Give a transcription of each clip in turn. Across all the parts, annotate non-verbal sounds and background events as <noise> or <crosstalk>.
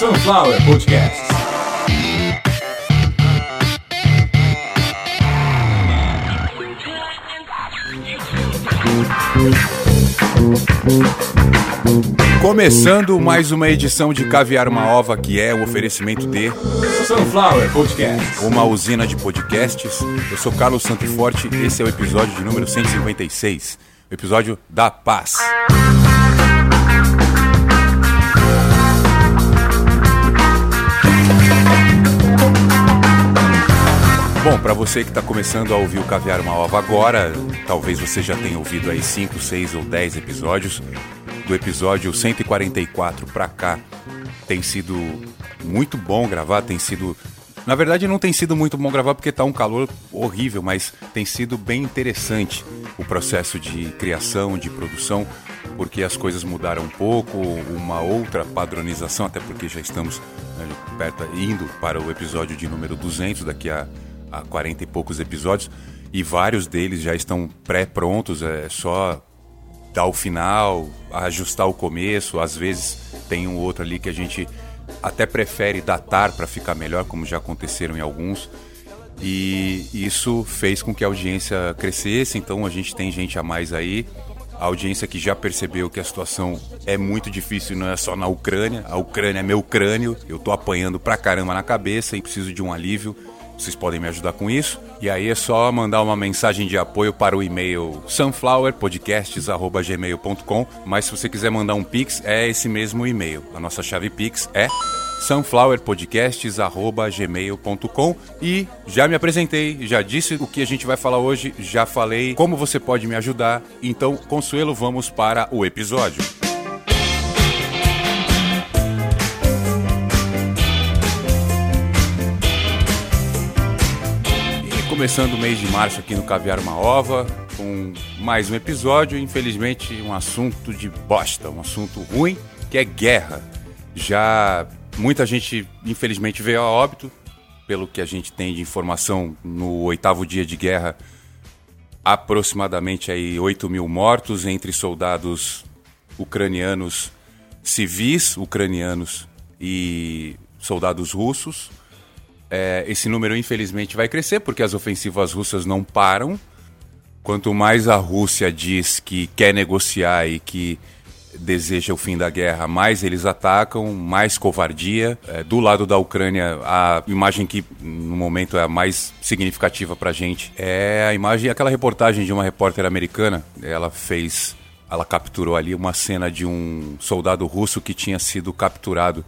Sunflower Podcast. Começando mais uma edição de Caviar uma Ova, que é o oferecimento de Sunflower Podcast. uma usina de podcasts. Eu sou Carlos Santoforte, esse é o episódio de número 156, o episódio da paz. Bom, para você que está começando a ouvir o Caviar uma Ova agora, talvez você já tenha ouvido aí 5, 6 ou 10 episódios. Do episódio 144 para cá, tem sido muito bom gravar, tem sido. Na verdade, não tem sido muito bom gravar porque tá um calor horrível, mas tem sido bem interessante o processo de criação, de produção, porque as coisas mudaram um pouco, uma outra padronização, até porque já estamos né, perto, indo para o episódio de número 200 daqui a, a 40 e poucos episódios, e vários deles já estão pré-prontos, é só dar o final, ajustar o começo. Às vezes tem um outro ali que a gente até prefere datar para ficar melhor, como já aconteceram em alguns. E isso fez com que a audiência crescesse, então a gente tem gente a mais aí. A audiência que já percebeu que a situação é muito difícil, não é só na Ucrânia. A Ucrânia é meu crânio, eu tô apanhando pra caramba na cabeça e preciso de um alívio. Vocês podem me ajudar com isso. E aí é só mandar uma mensagem de apoio para o e-mail sunflowerpodcasts.gmail.com. Mas se você quiser mandar um pix, é esse mesmo e-mail. A nossa chave pix é sunflowerpodcasts.gmail.com e já me apresentei, já disse o que a gente vai falar hoje, já falei como você pode me ajudar. Então, Consuelo, vamos para o episódio. Começando o mês de março aqui no Caviar Uma Ova, com mais um episódio, infelizmente um assunto de bosta, um assunto ruim, que é guerra. Já muita gente, infelizmente, veio a óbito, pelo que a gente tem de informação no oitavo dia de guerra, aproximadamente aí 8 mil mortos entre soldados ucranianos, civis ucranianos e soldados russos. É, esse número, infelizmente, vai crescer porque as ofensivas russas não param. Quanto mais a Rússia diz que quer negociar e que deseja o fim da guerra, mais eles atacam, mais covardia. É, do lado da Ucrânia, a imagem que no momento é a mais significativa pra gente é a imagem, aquela reportagem de uma repórter americana. Ela fez, ela capturou ali uma cena de um soldado russo que tinha sido capturado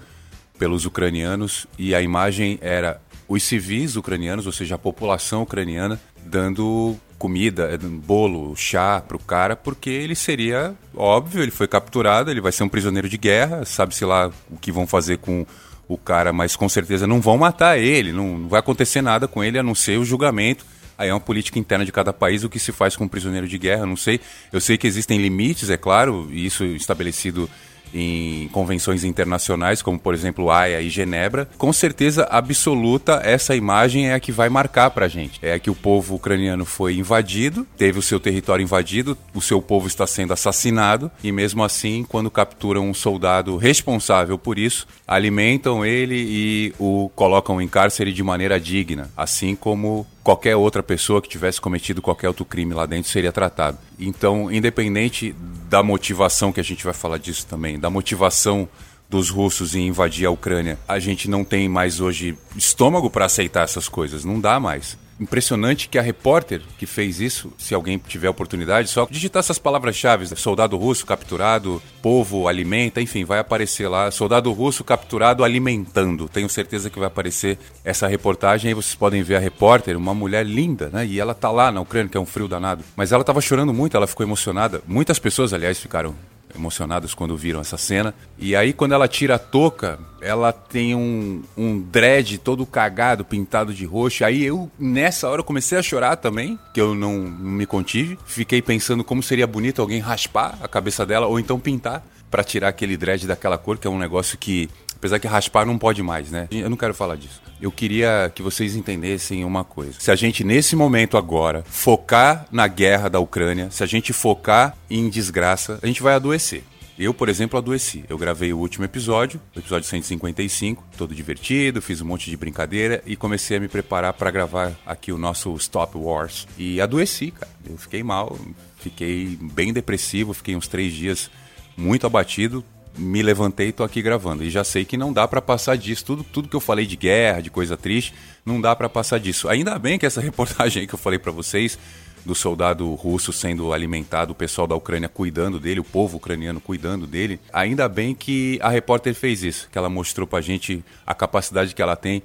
pelos ucranianos e a imagem era os civis ucranianos, ou seja, a população ucraniana, dando comida, bolo, chá pro cara, porque ele seria, óbvio, ele foi capturado, ele vai ser um prisioneiro de guerra, sabe-se lá o que vão fazer com o cara, mas com certeza não vão matar ele, não, não vai acontecer nada com ele a não ser o julgamento. Aí é uma política interna de cada país o que se faz com um prisioneiro de guerra, não sei. Eu sei que existem limites, é claro, e isso estabelecido em convenções internacionais, como por exemplo Haia e Genebra, com certeza absoluta essa imagem é a que vai marcar pra gente. É a que o povo ucraniano foi invadido, teve o seu território invadido, o seu povo está sendo assassinado e mesmo assim, quando capturam um soldado responsável por isso, alimentam ele e o colocam em cárcere de maneira digna, assim como qualquer outra pessoa que tivesse cometido qualquer outro crime lá dentro seria tratado. Então, independente da motivação que a gente vai falar disso também, da motivação dos russos em invadir a Ucrânia, a gente não tem mais hoje estômago para aceitar essas coisas, não dá mais. Impressionante que a repórter que fez isso, se alguém tiver oportunidade, só digitar essas palavras-chave: soldado russo capturado, povo alimenta, enfim, vai aparecer lá. Soldado russo capturado alimentando. Tenho certeza que vai aparecer essa reportagem. Aí vocês podem ver a repórter, uma mulher linda, né? E ela tá lá na Ucrânia, que é um frio danado. Mas ela tava chorando muito, ela ficou emocionada. Muitas pessoas, aliás, ficaram emocionadas quando viram essa cena. E aí, quando ela tira a touca, ela tem um, um dread todo cagado, pintado de roxo. Aí eu, nessa hora, comecei a chorar também, que eu não, não me contive. Fiquei pensando como seria bonito alguém raspar a cabeça dela ou então pintar para tirar aquele dread daquela cor, que é um negócio que Apesar que raspar não pode mais, né? Eu não quero falar disso. Eu queria que vocês entendessem uma coisa. Se a gente, nesse momento agora, focar na guerra da Ucrânia, se a gente focar em desgraça, a gente vai adoecer. Eu, por exemplo, adoeci. Eu gravei o último episódio, o episódio 155, todo divertido, fiz um monte de brincadeira e comecei a me preparar para gravar aqui o nosso Stop Wars. E adoeci, cara. Eu fiquei mal, fiquei bem depressivo, fiquei uns três dias muito abatido. Me levantei e tô aqui gravando. E já sei que não dá para passar disso. Tudo, tudo que eu falei de guerra, de coisa triste, não dá para passar disso. Ainda bem que essa <laughs> reportagem que eu falei para vocês do soldado russo sendo alimentado, o pessoal da Ucrânia cuidando dele, o povo ucraniano cuidando dele. Ainda bem que a repórter fez isso, que ela mostrou pra gente a capacidade que ela tem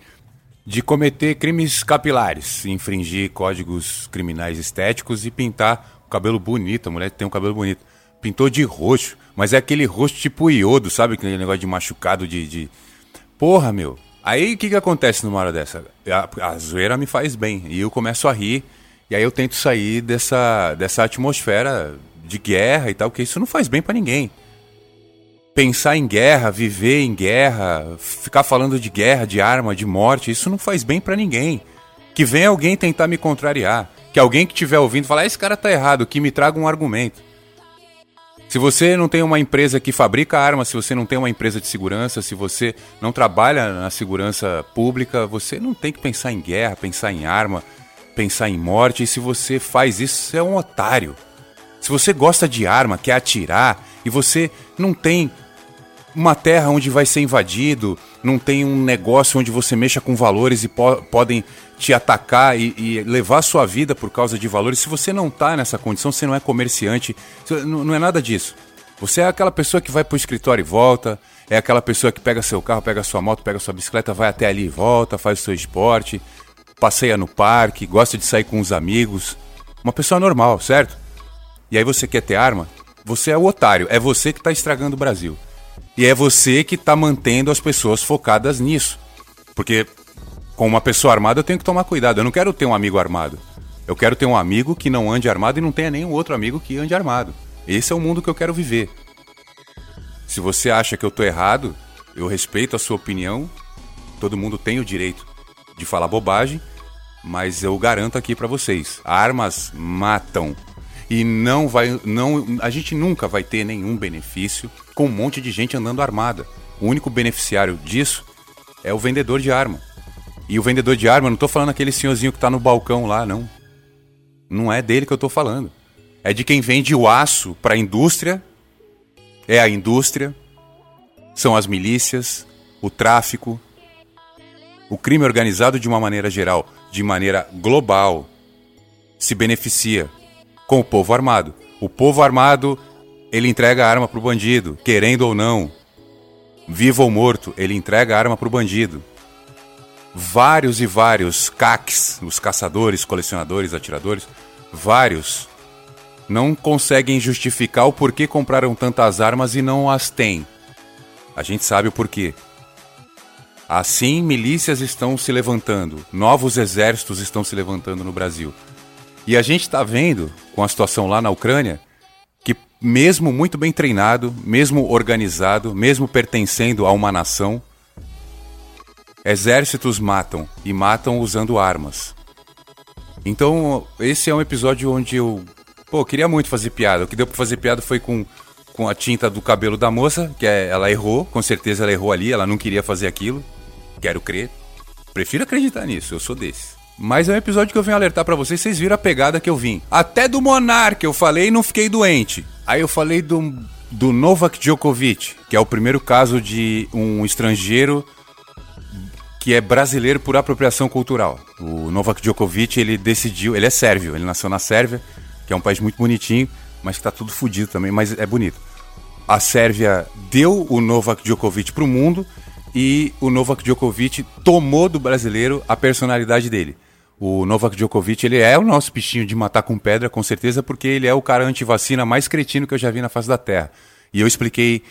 de cometer crimes capilares, infringir códigos criminais estéticos e pintar o cabelo bonito. A mulher tem um cabelo bonito. Pintou de roxo, mas é aquele roxo tipo iodo, sabe? Aquele negócio de machucado de. de... Porra, meu. Aí o que, que acontece numa hora dessa? A, a zoeira me faz bem. E eu começo a rir e aí eu tento sair dessa, dessa atmosfera de guerra e tal, porque isso não faz bem para ninguém. Pensar em guerra, viver em guerra, ficar falando de guerra, de arma, de morte, isso não faz bem para ninguém. Que venha alguém tentar me contrariar, que alguém que estiver ouvindo falar, ah, esse cara tá errado, que me traga um argumento. Se você não tem uma empresa que fabrica armas, se você não tem uma empresa de segurança, se você não trabalha na segurança pública, você não tem que pensar em guerra, pensar em arma, pensar em morte, e se você faz isso, você é um otário. Se você gosta de arma, quer atirar, e você não tem uma terra onde vai ser invadido, não tem um negócio onde você mexa com valores e po podem te atacar e, e, levar sua vida por causa de valores, se você não está nessa condição, você não é comerciante, não, não é nada disso. Você é aquela pessoa que vai para o escritório e volta, é aquela pessoa que pega seu carro, pega sua moto, pega sua bicicleta, vai até ali e volta, faz o seu esporte, passeia no parque, gosta de sair com os amigos. Uma pessoa normal, certo? E aí você quer ter arma? Você é o otário, é você que está estragando o Brasil. E é você que está mantendo as pessoas focadas nisso. Porque com uma pessoa armada eu tenho que tomar cuidado. Eu não quero ter um amigo armado. Eu quero ter um amigo que não ande armado e não tenha nenhum outro amigo que ande armado. Esse é o mundo que eu quero viver. Se você acha que eu estou errado, eu respeito a sua opinião. Todo mundo tem o direito de falar bobagem, mas eu garanto aqui para vocês, armas matam. E não vai, não, a gente nunca vai ter nenhum benefício com um monte de gente andando armada. O único beneficiário disso é o vendedor de arma. E o vendedor de arma, não tô falando aquele senhorzinho que tá no balcão lá, não. Não é dele que eu tô falando. É de quem vende o aço para a indústria. É a indústria. São as milícias, o tráfico, o crime organizado, de uma maneira geral, de maneira global, se beneficia com o povo armado. O povo armado, ele entrega a arma para o bandido, querendo ou não. Vivo ou morto, ele entrega a arma para o bandido. Vários e vários CACs, os caçadores, colecionadores, atiradores, vários não conseguem justificar o porquê compraram tantas armas e não as têm. A gente sabe o porquê. Assim, milícias estão se levantando, novos exércitos estão se levantando no Brasil. E a gente está vendo, com a situação lá na Ucrânia, que mesmo muito bem treinado, mesmo organizado, mesmo pertencendo a uma nação, exércitos matam e matam usando armas. Então, esse é um episódio onde eu, pô, queria muito fazer piada. O que deu para fazer piada foi com com a tinta do cabelo da moça, que é, ela errou, com certeza ela errou ali, ela não queria fazer aquilo. Quero crer. Prefiro acreditar nisso, eu sou desse. Mas é um episódio que eu venho alertar para vocês, vocês viram a pegada que eu vim. Até do Monark eu falei e não fiquei doente. Aí eu falei do, do Novak Djokovic, que é o primeiro caso de um estrangeiro que é brasileiro por apropriação cultural. O Novak Djokovic, ele decidiu, ele é sérvio, ele nasceu na Sérvia, que é um país muito bonitinho, mas que tá tudo fodido também, mas é bonito. A Sérvia deu o Novak Djokovic pro mundo e o Novak Djokovic tomou do brasileiro a personalidade dele. O Novak Djokovic, ele é o nosso bichinho de matar com pedra, com certeza, porque ele é o cara antivacina mais cretino que eu já vi na face da Terra. E eu expliquei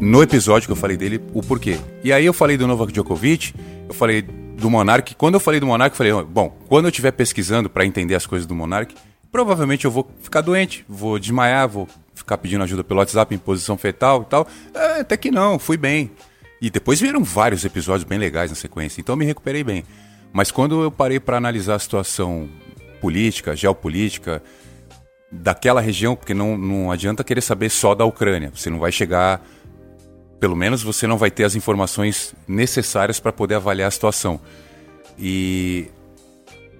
no episódio que eu falei dele o porquê. E aí eu falei do Novak Djokovic, eu falei do Monark. Quando eu falei do Monark, eu falei, bom, quando eu estiver pesquisando para entender as coisas do Monark, provavelmente eu vou ficar doente, vou desmaiar, vou ficar pedindo ajuda pelo WhatsApp em posição fetal e tal. É, até que não, fui bem. E depois vieram vários episódios bem legais na sequência, então eu me recuperei bem. Mas quando eu parei para analisar a situação política, geopolítica, daquela região, porque não, não adianta querer saber só da Ucrânia. Você não vai chegar. Pelo menos você não vai ter as informações necessárias para poder avaliar a situação. E,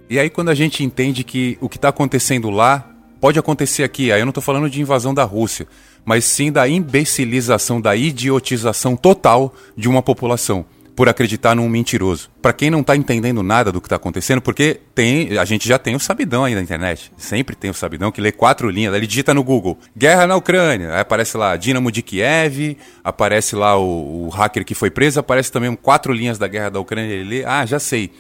e aí, quando a gente entende que o que está acontecendo lá pode acontecer aqui, aí eu não estou falando de invasão da Rússia, mas sim da imbecilização, da idiotização total de uma população por acreditar num mentiroso. Para quem não tá entendendo nada do que tá acontecendo, porque tem, a gente já tem o sabidão aí na internet. Sempre tem o sabidão que lê quatro linhas, ele digita no Google: "Guerra na Ucrânia". Aí aparece lá Dinamo de Kiev, aparece lá o, o hacker que foi preso, aparece também quatro linhas da guerra da Ucrânia, ele lê: "Ah, já sei.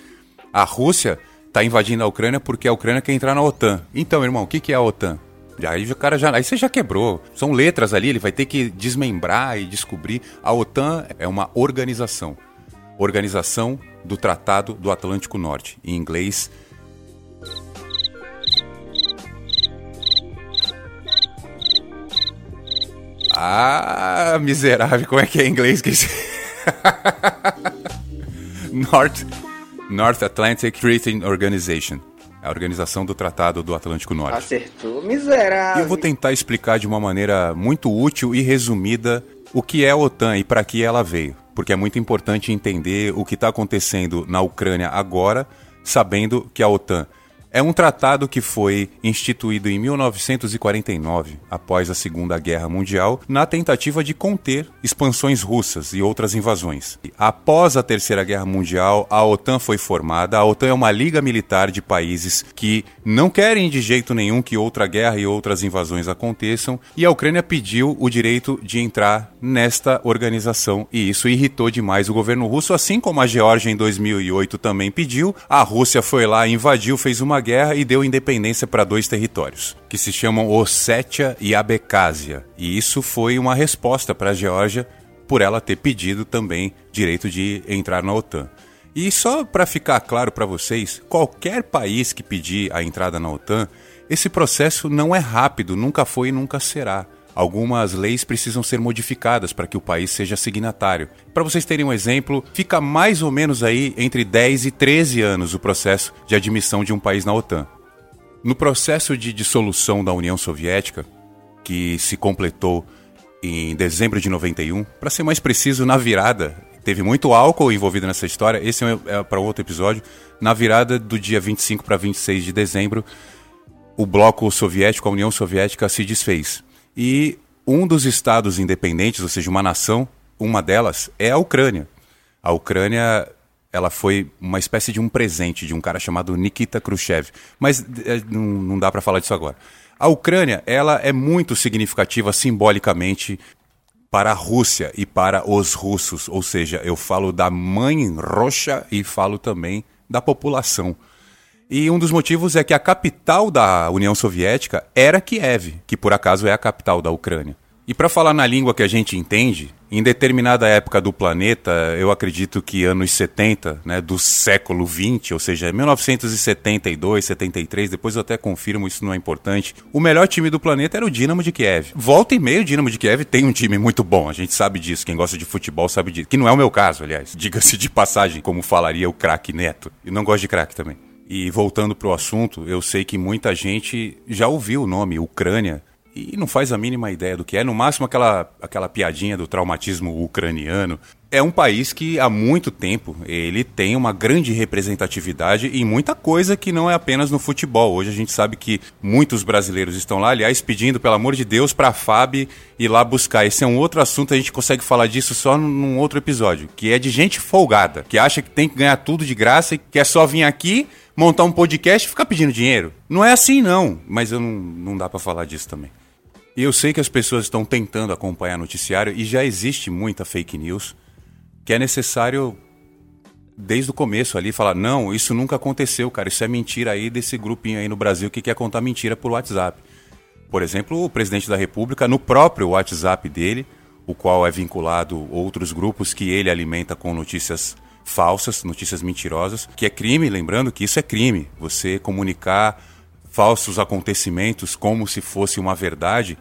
A Rússia tá invadindo a Ucrânia porque a Ucrânia quer entrar na OTAN". Então, irmão, o que que é a OTAN? Aí o cara já, aí você já quebrou. São letras ali, ele vai ter que desmembrar e descobrir. A OTAN é uma organização Organização do Tratado do Atlântico Norte, em inglês. Ah, miserável, como é que é em inglês? <laughs> North, North Atlantic Treaty Organization. A organização do Tratado do Atlântico Norte. Acertou, miserável. E eu vou tentar explicar de uma maneira muito útil e resumida o que é a OTAN e para que ela veio porque é muito importante entender o que está acontecendo na Ucrânia agora, sabendo que a OTAN é um tratado que foi instituído em 1949, após a Segunda Guerra Mundial, na tentativa de conter expansões russas e outras invasões. Após a Terceira Guerra Mundial, a OTAN foi formada. A OTAN é uma liga militar de países que não querem de jeito nenhum que outra guerra e outras invasões aconteçam, e a Ucrânia pediu o direito de entrar nesta organização, e isso irritou demais o governo russo, assim como a Geórgia em 2008 também pediu. A Rússia foi lá, invadiu, fez uma guerra e deu independência para dois territórios, que se chamam Ossétia e Abecásia. E isso foi uma resposta para a Geórgia por ela ter pedido também direito de entrar na OTAN. E só para ficar claro para vocês, qualquer país que pedir a entrada na OTAN, esse processo não é rápido, nunca foi e nunca será algumas leis precisam ser modificadas para que o país seja signatário. Para vocês terem um exemplo, fica mais ou menos aí entre 10 e 13 anos o processo de admissão de um país na OTAN. No processo de dissolução da União Soviética, que se completou em dezembro de 91, para ser mais preciso, na virada, teve muito álcool envolvido nessa história, esse é, é para outro episódio, na virada do dia 25 para 26 de dezembro, o bloco soviético, a União Soviética se desfez. E um dos estados independentes, ou seja, uma nação, uma delas é a Ucrânia. A Ucrânia ela foi uma espécie de um presente de um cara chamado Nikita Khrushchev. Mas é, não, não dá para falar disso agora. A Ucrânia ela é muito significativa simbolicamente para a Rússia e para os russos. Ou seja, eu falo da mãe roxa e falo também da população. E um dos motivos é que a capital da União Soviética era Kiev, que por acaso é a capital da Ucrânia. E para falar na língua que a gente entende, em determinada época do planeta, eu acredito que anos 70, né, do século 20, ou seja, 1972, 73, depois eu até confirmo, isso não é importante. O melhor time do planeta era o Dinamo de Kiev. Volta e meio, o Dinamo de Kiev tem um time muito bom, a gente sabe disso, quem gosta de futebol sabe disso. Que não é o meu caso, aliás, <laughs> diga-se de passagem, como falaria o craque Neto. E não gosto de craque também. E voltando para o assunto, eu sei que muita gente já ouviu o nome Ucrânia e não faz a mínima ideia do que é. No máximo aquela, aquela piadinha do traumatismo ucraniano. É um país que há muito tempo ele tem uma grande representatividade em muita coisa que não é apenas no futebol. Hoje a gente sabe que muitos brasileiros estão lá, aliás, pedindo pelo amor de Deus para a FAB ir lá buscar. Esse é um outro assunto, a gente consegue falar disso só num outro episódio, que é de gente folgada, que acha que tem que ganhar tudo de graça e que é só vir aqui montar um podcast e ficar pedindo dinheiro. Não é assim, não. Mas eu não, não dá para falar disso também. Eu sei que as pessoas estão tentando acompanhar noticiário e já existe muita fake news que é necessário desde o começo ali falar não, isso nunca aconteceu, cara, isso é mentira aí desse grupinho aí no Brasil que quer contar mentira por WhatsApp. Por exemplo, o presidente da República no próprio WhatsApp dele, o qual é vinculado outros grupos que ele alimenta com notícias falsas, notícias mentirosas, que é crime, lembrando que isso é crime. Você comunicar falsos acontecimentos como se fosse uma verdade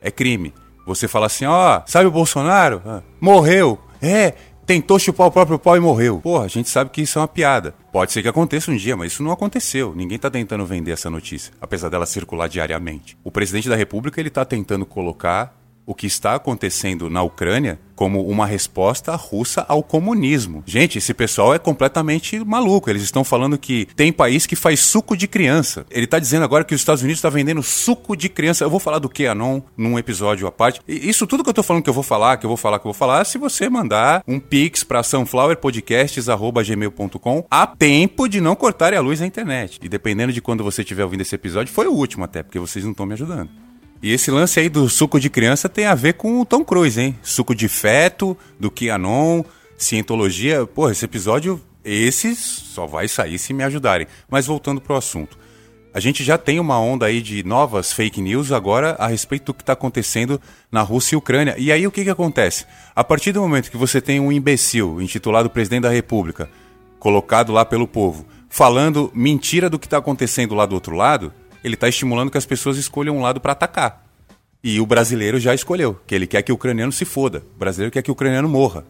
é crime. Você fala assim, ó, oh, sabe o Bolsonaro? Ah, morreu. É, tentou chupar o próprio pau e morreu. Porra, a gente sabe que isso é uma piada. Pode ser que aconteça um dia, mas isso não aconteceu. Ninguém tá tentando vender essa notícia, apesar dela circular diariamente. O presidente da República, ele tá tentando colocar o que está acontecendo na Ucrânia como uma resposta russa ao comunismo. Gente, esse pessoal é completamente maluco. Eles estão falando que tem país que faz suco de criança. Ele está dizendo agora que os Estados Unidos está vendendo suco de criança. Eu vou falar do QAnon num episódio à parte. E isso tudo que eu estou falando que eu vou falar, que eu vou falar, que eu vou falar, se você mandar um pix para sunflowerpodcasts@gmail.com há tempo de não cortarem a luz na internet. E dependendo de quando você estiver ouvindo esse episódio, foi o último até, porque vocês não estão me ajudando. E esse lance aí do suco de criança tem a ver com o Tom Cruise, hein? Suco de feto, do Kianon, cientologia. Pô, esse episódio, esse só vai sair se me ajudarem. Mas voltando pro assunto. A gente já tem uma onda aí de novas fake news agora a respeito do que está acontecendo na Rússia e Ucrânia. E aí o que, que acontece? A partir do momento que você tem um imbecil intitulado Presidente da República, colocado lá pelo povo, falando mentira do que está acontecendo lá do outro lado, ele está estimulando que as pessoas escolham um lado para atacar. E o brasileiro já escolheu, que ele quer que o ucraniano se foda. O brasileiro quer que o ucraniano morra.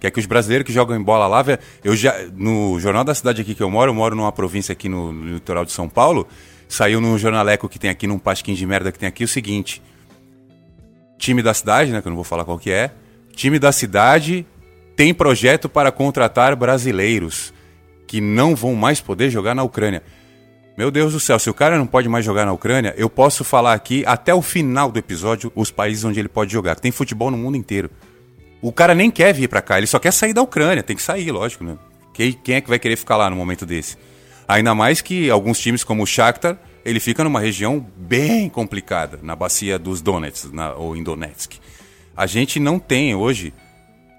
Quer que os brasileiros que jogam em bola lá. Eu já. No Jornal da Cidade aqui que eu moro, eu moro numa província aqui no, no litoral de São Paulo. Saiu no jornaleco que tem aqui, num pasquinho de merda que tem aqui, o seguinte. Time da cidade, né? Que eu não vou falar qual que é. Time da cidade tem projeto para contratar brasileiros que não vão mais poder jogar na Ucrânia. Meu Deus do céu, se o cara não pode mais jogar na Ucrânia, eu posso falar aqui até o final do episódio os países onde ele pode jogar. Tem futebol no mundo inteiro. O cara nem quer vir para cá, ele só quer sair da Ucrânia. Tem que sair, lógico, né? Quem, quem é que vai querer ficar lá no momento desse? Ainda mais que alguns times como o Shakhtar, ele fica numa região bem complicada, na bacia dos Donetsk, na, ou em Donetsk. A gente não tem hoje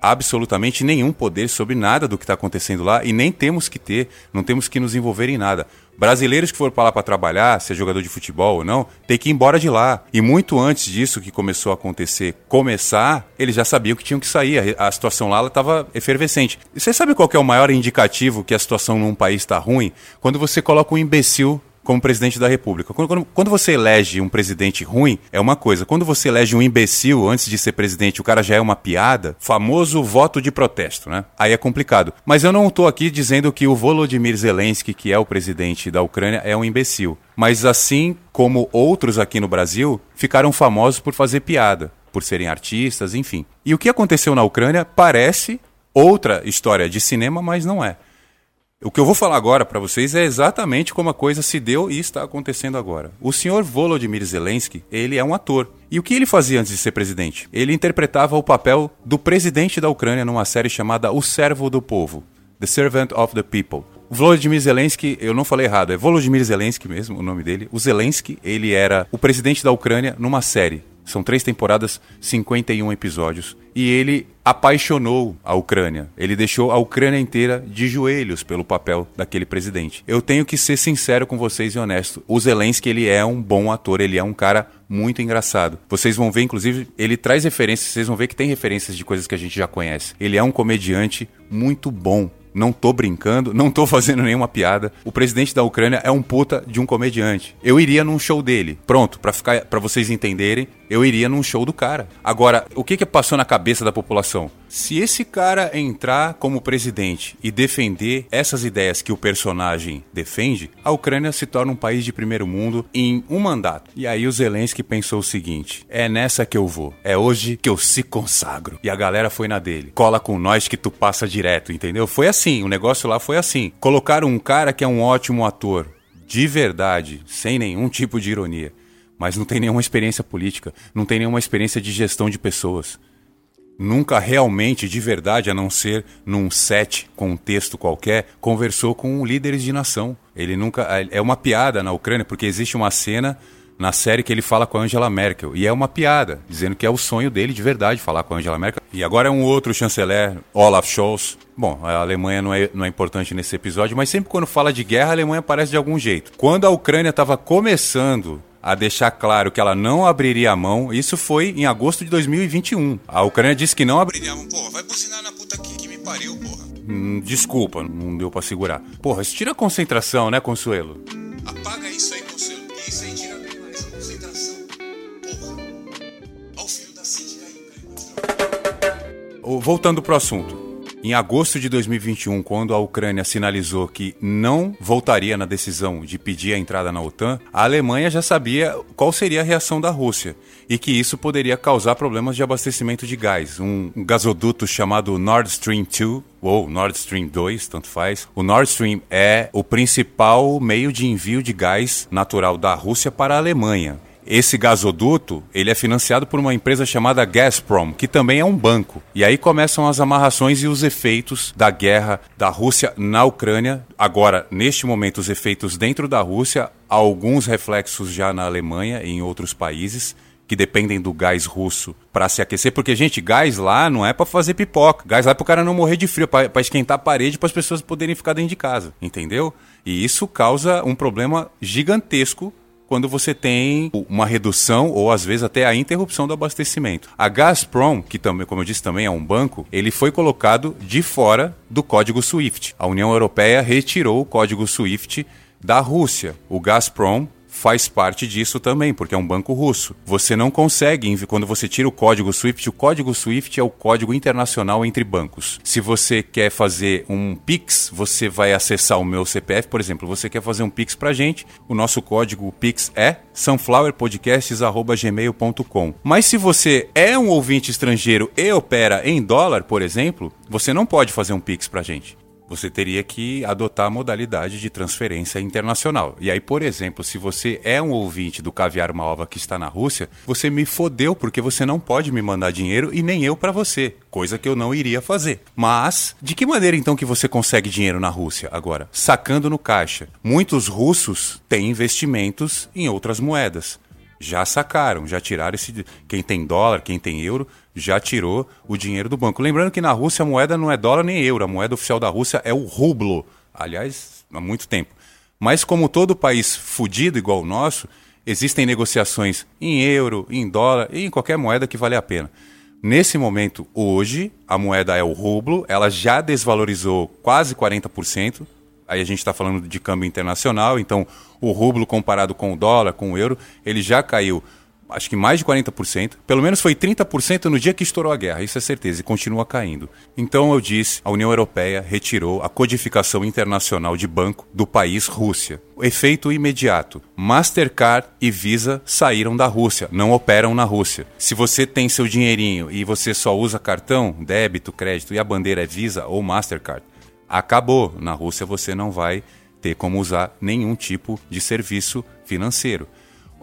absolutamente nenhum poder sobre nada do que está acontecendo lá e nem temos que ter, não temos que nos envolver em nada. Brasileiros que foram para lá para trabalhar, ser jogador de futebol ou não, tem que ir embora de lá. E muito antes disso que começou a acontecer, começar, eles já sabiam que tinham que sair. A, a situação lá estava efervescente. E você sabe qual é o maior indicativo que a situação num país está ruim? Quando você coloca um imbecil como presidente da República. Quando, quando, você elege um presidente ruim, é uma coisa. Quando você elege um imbecil antes de ser presidente, o cara já é uma piada, famoso voto de protesto, né? Aí é complicado. Mas eu não estou aqui dizendo que o Volodymyr Zelensky, que é o presidente da Ucrânia, é um imbecil. Mas assim como outros aqui no Brasil, ficaram famosos por fazer piada, por serem artistas, enfim. E o que aconteceu na Ucrânia parece outra história de cinema, mas não é. O que eu vou falar agora para vocês é exatamente como a coisa se deu e está acontecendo agora. O senhor Volodymyr Zelensky, ele é um ator. E o que ele fazia antes de ser presidente? Ele interpretava o papel do presidente da Ucrânia numa série chamada O Servo do Povo, The Servant of the People. Volodymyr Zelensky, eu não falei errado, é Volodymyr Zelensky mesmo o nome dele. O Zelensky, ele era o presidente da Ucrânia numa série são três temporadas, 51 episódios. E ele apaixonou a Ucrânia. Ele deixou a Ucrânia inteira de joelhos pelo papel daquele presidente. Eu tenho que ser sincero com vocês e honesto. O Zelensky, ele é um bom ator, ele é um cara muito engraçado. Vocês vão ver, inclusive, ele traz referências, vocês vão ver que tem referências de coisas que a gente já conhece. Ele é um comediante muito bom. Não tô brincando, não tô <laughs> fazendo nenhuma piada. O presidente da Ucrânia é um puta de um comediante. Eu iria num show dele. Pronto, para ficar para vocês entenderem, eu iria num show do cara. Agora, o que que passou na cabeça da população? Se esse cara entrar como presidente e defender essas ideias que o personagem defende, a Ucrânia se torna um país de primeiro mundo em um mandato. E aí o Zelensky pensou o seguinte: é nessa que eu vou. É hoje que eu se consagro. E a galera foi na dele. Cola com nós que tu passa direto, entendeu? Foi assim, o negócio lá foi assim. Colocaram um cara que é um ótimo ator, de verdade, sem nenhum tipo de ironia mas não tem nenhuma experiência política, não tem nenhuma experiência de gestão de pessoas. Nunca realmente, de verdade, a não ser num set com um texto qualquer, conversou com líderes de nação. Ele nunca. É uma piada na Ucrânia, porque existe uma cena na série que ele fala com a Angela Merkel. E é uma piada, dizendo que é o sonho dele de verdade falar com a Angela Merkel. E agora é um outro chanceler, Olaf Scholz. Bom, a Alemanha não é, não é importante nesse episódio, mas sempre quando fala de guerra, a Alemanha aparece de algum jeito. Quando a Ucrânia estava começando a deixar claro que ela não abriria a mão. Isso foi em agosto de 2021. A Ucrânia disse que não abriria a mão. Porra, vai buzinar na puta aqui que me pariu, porra. Hum, desculpa, não deu para segurar. Porra, isso tira a concentração, né, Consuelo? Apaga isso aí, Consuelo. Isso aí tira mais a concentração. Porra. Olha o filho da Cindy aí, cara. Voltando pro assunto. Em agosto de 2021, quando a Ucrânia sinalizou que não voltaria na decisão de pedir a entrada na OTAN, a Alemanha já sabia qual seria a reação da Rússia e que isso poderia causar problemas de abastecimento de gás. Um gasoduto chamado Nord Stream 2 ou Nord Stream 2, tanto faz. O Nord Stream é o principal meio de envio de gás natural da Rússia para a Alemanha. Esse gasoduto, ele é financiado por uma empresa chamada Gazprom, que também é um banco. E aí começam as amarrações e os efeitos da guerra da Rússia na Ucrânia. Agora, neste momento, os efeitos dentro da Rússia, alguns reflexos já na Alemanha e em outros países que dependem do gás russo para se aquecer, porque gente, gás lá não é para fazer pipoca, gás lá é para o cara não morrer de frio, para esquentar a parede, para as pessoas poderem ficar dentro de casa, entendeu? E isso causa um problema gigantesco quando você tem uma redução ou às vezes até a interrupção do abastecimento. A Gazprom, que também, como eu disse, também é um banco, ele foi colocado de fora do código SWIFT. A União Europeia retirou o código SWIFT da Rússia. O Gazprom faz parte disso também, porque é um banco russo. Você não consegue, quando você tira o código SWIFT, o código SWIFT é o código internacional entre bancos. Se você quer fazer um Pix, você vai acessar o meu CPF, por exemplo, você quer fazer um Pix pra gente, o nosso código Pix é sunflowerpodcasts@gmail.com. Mas se você é um ouvinte estrangeiro e opera em dólar, por exemplo, você não pode fazer um Pix pra gente você teria que adotar a modalidade de transferência internacional. E aí, por exemplo, se você é um ouvinte do Caviar Malva que está na Rússia, você me fodeu porque você não pode me mandar dinheiro e nem eu para você, coisa que eu não iria fazer. Mas de que maneira então que você consegue dinheiro na Rússia agora? Sacando no caixa. Muitos russos têm investimentos em outras moedas já sacaram, já tiraram esse. Quem tem dólar, quem tem euro, já tirou o dinheiro do banco. Lembrando que na Rússia a moeda não é dólar nem euro, a moeda oficial da Rússia é o rublo. Aliás, há muito tempo. Mas como todo país fudido igual o nosso, existem negociações em euro, em dólar e em qualquer moeda que vale a pena. Nesse momento, hoje, a moeda é o rublo, ela já desvalorizou quase 40%, aí a gente está falando de câmbio internacional, então o rublo comparado com o dólar, com o euro, ele já caiu acho que mais de 40%, pelo menos foi 30% no dia que estourou a guerra, isso é certeza, e continua caindo. Então eu disse, a União Europeia retirou a codificação internacional de banco do país Rússia. Efeito imediato. Mastercard e Visa saíram da Rússia, não operam na Rússia. Se você tem seu dinheirinho e você só usa cartão, débito, crédito e a bandeira é Visa ou Mastercard, acabou. Na Rússia você não vai ter como usar nenhum tipo de serviço financeiro.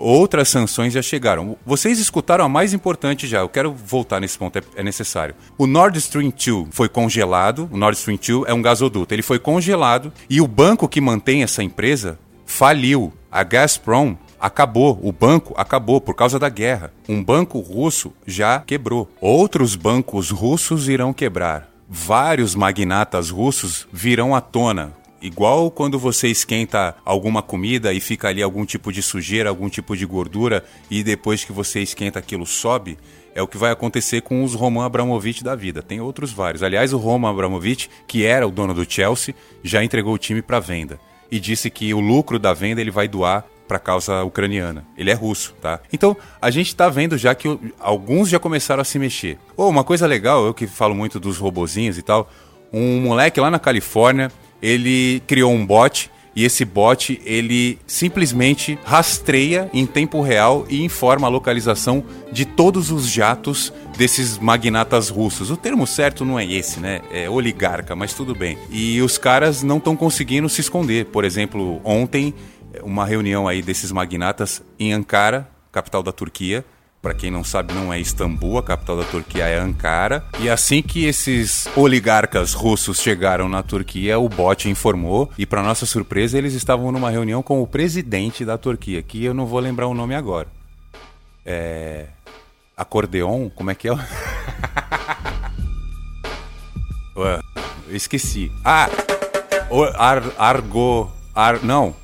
Outras sanções já chegaram. Vocês escutaram a mais importante já. Eu quero voltar nesse ponto, é, é necessário. O Nord Stream 2 foi congelado. O Nord Stream 2 é um gasoduto. Ele foi congelado e o banco que mantém essa empresa faliu. A Gazprom acabou, o banco acabou por causa da guerra. Um banco russo já quebrou. Outros bancos russos irão quebrar vários magnatas russos virão à tona. Igual quando você esquenta alguma comida e fica ali algum tipo de sujeira, algum tipo de gordura, e depois que você esquenta aquilo sobe, é o que vai acontecer com os Roman Abramovich da vida. Tem outros vários. Aliás, o Roman Abramovich, que era o dono do Chelsea, já entregou o time para venda e disse que o lucro da venda ele vai doar para a causa ucraniana. Ele é russo, tá? Então, a gente está vendo já que alguns já começaram a se mexer. Oh, uma coisa legal, eu que falo muito dos robozinhos e tal, um moleque lá na Califórnia, ele criou um bot e esse bot ele simplesmente rastreia em tempo real e informa a localização de todos os jatos desses magnatas russos. O termo certo não é esse, né? É oligarca, mas tudo bem. E os caras não estão conseguindo se esconder. Por exemplo, ontem uma reunião aí desses magnatas em Ankara, capital da Turquia. Para quem não sabe, não é Istambul, a capital da Turquia é Ankara. E assim que esses oligarcas russos chegaram na Turquia, o bot informou e para nossa surpresa, eles estavam numa reunião com o presidente da Turquia, que eu não vou lembrar o nome agora. É acordeon, como é que é? <laughs> Ué, esqueci. Ah, Ar, Argo, Ar, não,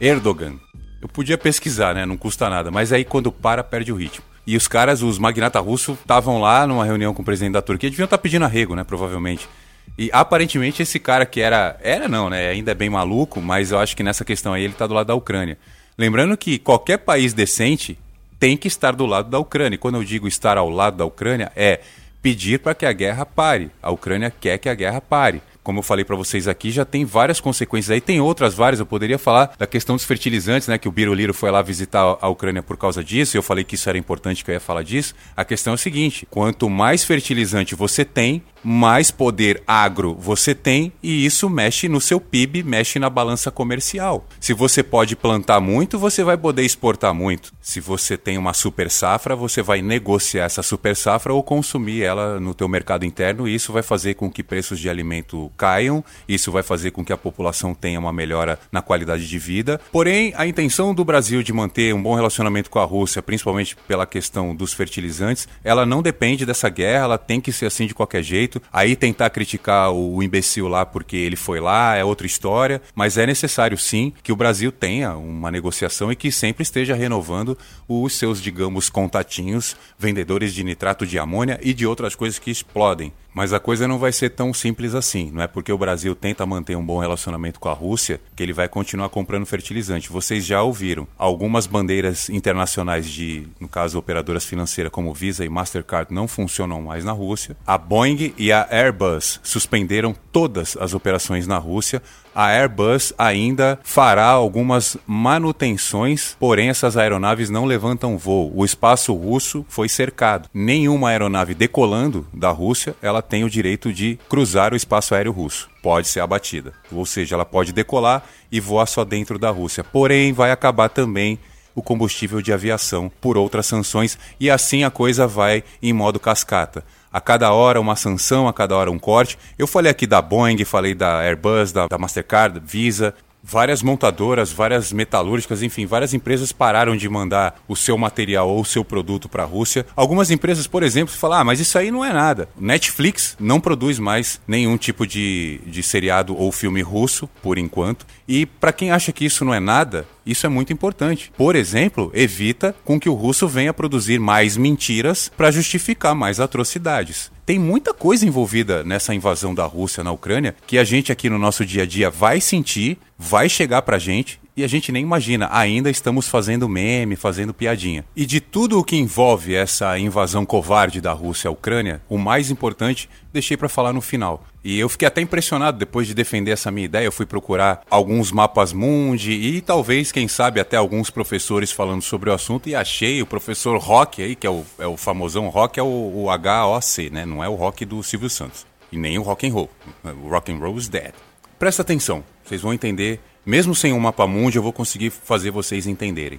Erdogan. Eu podia pesquisar, né? Não custa nada. Mas aí quando para, perde o ritmo. E os caras, os magnatas russos, estavam lá numa reunião com o presidente da Turquia, deviam estar tá pedindo arrego, né? Provavelmente. E aparentemente esse cara que era. Era não, né? Ainda é bem maluco, mas eu acho que nessa questão aí ele tá do lado da Ucrânia. Lembrando que qualquer país decente tem que estar do lado da Ucrânia. E quando eu digo estar ao lado da Ucrânia, é pedir para que a guerra pare. A Ucrânia quer que a guerra pare como eu falei para vocês aqui, já tem várias consequências aí. Tem outras várias, eu poderia falar da questão dos fertilizantes, né? Que o Biroliro foi lá visitar a Ucrânia por causa disso, eu falei que isso era importante, que eu ia falar disso. A questão é o seguinte: quanto mais fertilizante você tem, mais poder agro você tem e isso mexe no seu PIB, mexe na balança comercial. Se você pode plantar muito, você vai poder exportar muito. Se você tem uma super safra, você vai negociar essa super safra ou consumir ela no teu mercado interno e isso vai fazer com que preços de alimento caiam, isso vai fazer com que a população tenha uma melhora na qualidade de vida. Porém, a intenção do Brasil de manter um bom relacionamento com a Rússia, principalmente pela questão dos fertilizantes, ela não depende dessa guerra, ela tem que ser assim de qualquer jeito. Aí tentar criticar o imbecil lá porque ele foi lá é outra história, mas é necessário sim que o Brasil tenha uma negociação e que sempre esteja renovando os seus, digamos, contatinhos, vendedores de nitrato de amônia e de outras coisas que explodem. Mas a coisa não vai ser tão simples assim. Não é porque o Brasil tenta manter um bom relacionamento com a Rússia que ele vai continuar comprando fertilizante. Vocês já ouviram. Algumas bandeiras internacionais de, no caso, operadoras financeiras como Visa e Mastercard não funcionam mais na Rússia. A Boeing e a Airbus suspenderam todas as operações na Rússia a Airbus ainda fará algumas manutenções, porém essas aeronaves não levantam voo. O espaço russo foi cercado. Nenhuma aeronave decolando da Rússia, ela tem o direito de cruzar o espaço aéreo russo. Pode ser abatida. Ou seja, ela pode decolar e voar só dentro da Rússia. Porém, vai acabar também o combustível de aviação por outras sanções e assim a coisa vai em modo cascata a cada hora uma sanção, a cada hora um corte. Eu falei aqui da Boeing, falei da Airbus, da, da Mastercard, Visa, várias montadoras, várias metalúrgicas, enfim, várias empresas pararam de mandar o seu material ou o seu produto para a Rússia. Algumas empresas, por exemplo, falam: ah, mas isso aí não é nada. Netflix não produz mais nenhum tipo de, de seriado ou filme russo, por enquanto. E para quem acha que isso não é nada, isso é muito importante. Por exemplo, evita com que o russo venha produzir mais mentiras para justificar mais atrocidades. Tem muita coisa envolvida nessa invasão da Rússia na Ucrânia que a gente aqui no nosso dia a dia vai sentir, vai chegar pra gente e a gente nem imagina. Ainda estamos fazendo meme, fazendo piadinha. E de tudo o que envolve essa invasão covarde da Rússia à Ucrânia, o mais importante deixei para falar no final. E eu fiquei até impressionado depois de defender essa minha ideia. Eu fui procurar alguns mapas mundi e talvez, quem sabe, até alguns professores falando sobre o assunto. E achei o professor Rock aí, que é o, é o famosão Rock, é o, o HOC, né? Não é o rock do Silvio Santos. E nem o rock and roll. O rock and roll is dead. Presta atenção, vocês vão entender mesmo sem um mapa mundi, eu vou conseguir fazer vocês entenderem.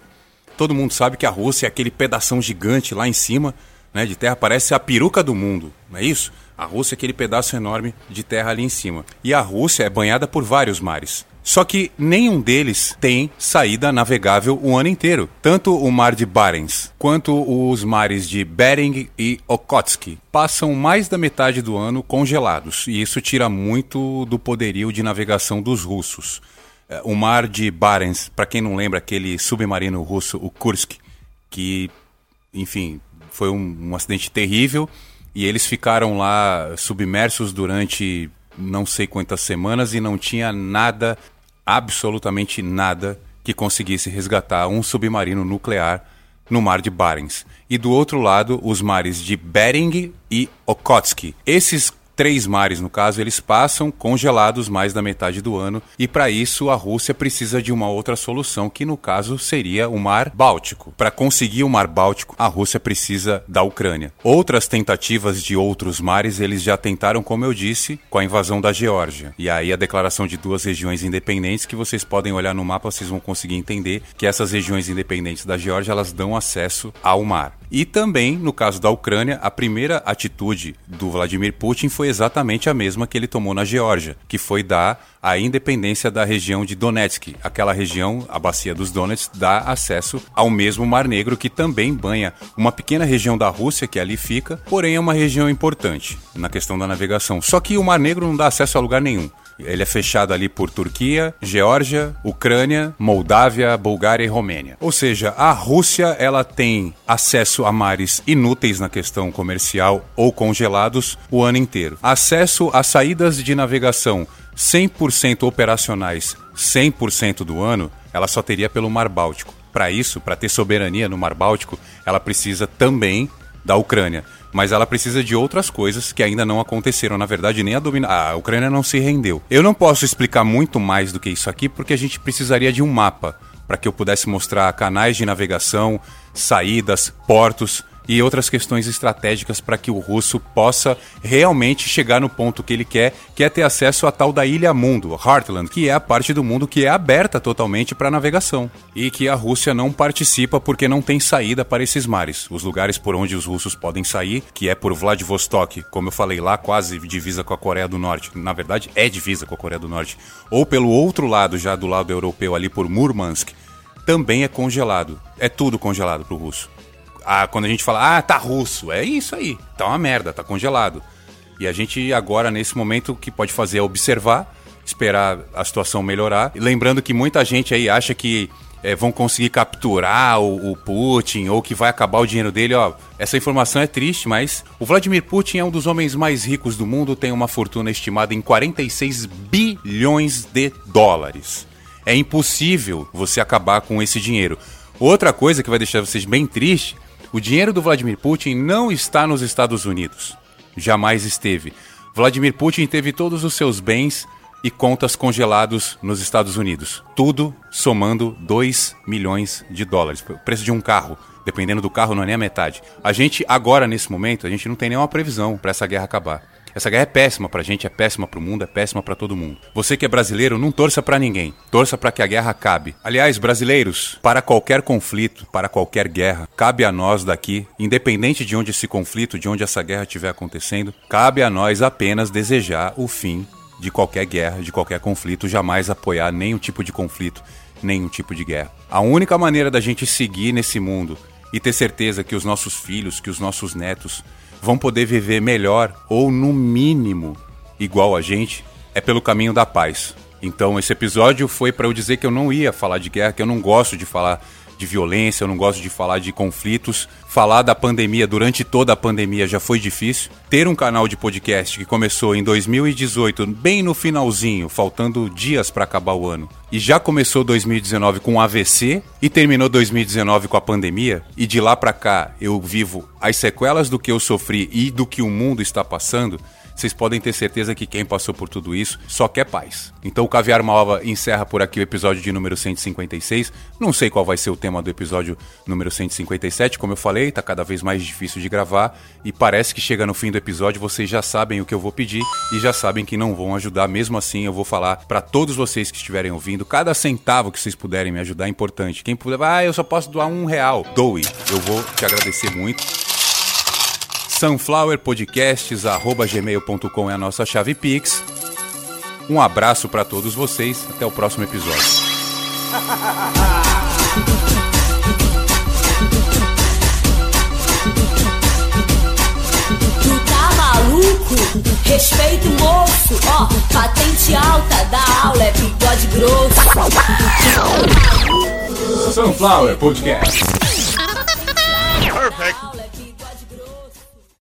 Todo mundo sabe que a Rússia é aquele pedação gigante lá em cima, né, de terra, parece a peruca do mundo, não é isso? A Rússia é aquele pedaço enorme de terra ali em cima. E a Rússia é banhada por vários mares. Só que nenhum deles tem saída navegável o ano inteiro. Tanto o mar de Barents quanto os mares de Bering e Okhotsk passam mais da metade do ano congelados, e isso tira muito do poderio de navegação dos russos. É, o mar de Barents, para quem não lembra, aquele submarino russo, o Kursk, que, enfim, foi um, um acidente terrível e eles ficaram lá submersos durante não sei quantas semanas e não tinha nada, absolutamente nada, que conseguisse resgatar um submarino nuclear no mar de Barents. E do outro lado, os mares de Bering e Okhotsk. Esses três mares, no caso, eles passam congelados mais da metade do ano e para isso a Rússia precisa de uma outra solução, que no caso seria o Mar Báltico. Para conseguir o Mar Báltico, a Rússia precisa da Ucrânia. Outras tentativas de outros mares eles já tentaram, como eu disse, com a invasão da Geórgia. E aí a declaração de duas regiões independentes que vocês podem olhar no mapa, vocês vão conseguir entender que essas regiões independentes da Geórgia, elas dão acesso ao mar. E também, no caso da Ucrânia, a primeira atitude do Vladimir Putin foi exatamente a mesma que ele tomou na Geórgia, que foi dar a independência da região de Donetsk. Aquela região, a bacia dos Donetsk, dá acesso ao mesmo Mar Negro, que também banha uma pequena região da Rússia que ali fica, porém é uma região importante na questão da navegação. Só que o Mar Negro não dá acesso a lugar nenhum. Ele é fechado ali por Turquia, Geórgia, Ucrânia, Moldávia, Bulgária e Romênia. Ou seja, a Rússia ela tem acesso a mares inúteis na questão comercial ou congelados o ano inteiro. Acesso a saídas de navegação 100% operacionais 100% do ano, ela só teria pelo Mar Báltico. Para isso, para ter soberania no Mar Báltico, ela precisa também da Ucrânia. Mas ela precisa de outras coisas que ainda não aconteceram. Na verdade, nem a domina... a Ucrânia não se rendeu. Eu não posso explicar muito mais do que isso aqui, porque a gente precisaria de um mapa para que eu pudesse mostrar canais de navegação, saídas, portos e outras questões estratégicas para que o russo possa realmente chegar no ponto que ele quer, que é ter acesso à tal da Ilha Mundo, Heartland, que é a parte do mundo que é aberta totalmente para navegação e que a Rússia não participa porque não tem saída para esses mares. Os lugares por onde os russos podem sair, que é por Vladivostok, como eu falei lá, quase divisa com a Coreia do Norte. Na verdade, é divisa com a Coreia do Norte. Ou pelo outro lado, já do lado europeu, ali por Murmansk, também é congelado. É tudo congelado para o russo a, quando a gente fala, ah, tá russo, é isso aí, tá uma merda, tá congelado. E a gente agora, nesse momento, o que pode fazer é observar, esperar a situação melhorar. E lembrando que muita gente aí acha que é, vão conseguir capturar o, o, Putin ou que vai acabar o dinheiro dele, ó. Essa informação é triste, mas o Vladimir Putin é um dos homens mais ricos do mundo, tem uma fortuna estimada em 46 bilhões de dólares. É impossível você acabar com esse dinheiro. Outra coisa que vai deixar vocês bem tristes o dinheiro do Vladimir Putin não está nos Estados Unidos. Jamais esteve. Vladimir Putin teve todos os seus bens e contas congelados nos Estados Unidos. Tudo somando 2 milhões de dólares. O preço de um carro. Dependendo do carro, não é nem a metade. A gente, agora, nesse momento, a gente não tem nenhuma previsão para essa guerra acabar. Essa guerra é péssima pra gente, é péssima pro mundo, é péssima para todo mundo. Você que é brasileiro, não torça para ninguém. Torça para que a guerra acabe. Aliás, brasileiros, para qualquer conflito, para qualquer guerra, cabe a nós daqui, independente de onde esse conflito, de onde essa guerra estiver acontecendo, cabe a nós apenas desejar o fim de qualquer guerra, de qualquer conflito, jamais apoiar nenhum tipo de conflito, nenhum tipo de guerra. A única maneira da gente seguir nesse mundo e ter certeza que os nossos filhos, que os nossos netos vão poder viver melhor ou no mínimo igual a gente é pelo caminho da paz. Então esse episódio foi para eu dizer que eu não ia falar de guerra, que eu não gosto de falar de violência, eu não gosto de falar de conflitos. Falar da pandemia durante toda a pandemia já foi difícil. Ter um canal de podcast que começou em 2018, bem no finalzinho, faltando dias para acabar o ano, e já começou 2019 com AVC e terminou 2019 com a pandemia, e de lá para cá eu vivo as sequelas do que eu sofri e do que o mundo está passando vocês podem ter certeza que quem passou por tudo isso só quer paz. Então o Caviar Malva encerra por aqui o episódio de número 156. Não sei qual vai ser o tema do episódio número 157, como eu falei, tá cada vez mais difícil de gravar e parece que chega no fim do episódio vocês já sabem o que eu vou pedir e já sabem que não vão ajudar. Mesmo assim, eu vou falar para todos vocês que estiverem ouvindo, cada centavo que vocês puderem me ajudar é importante. Quem puder, ah, eu só posso doar um real, doe. Eu vou te agradecer muito sunflowerpodcasts.gmail.com é a nossa chave Pix. Um abraço para todos vocês. Até o próximo episódio. Tu tá maluco? Respeito moço, ó, patente alta da aula é bigode grosso. Sunflower Podcast. Perfect.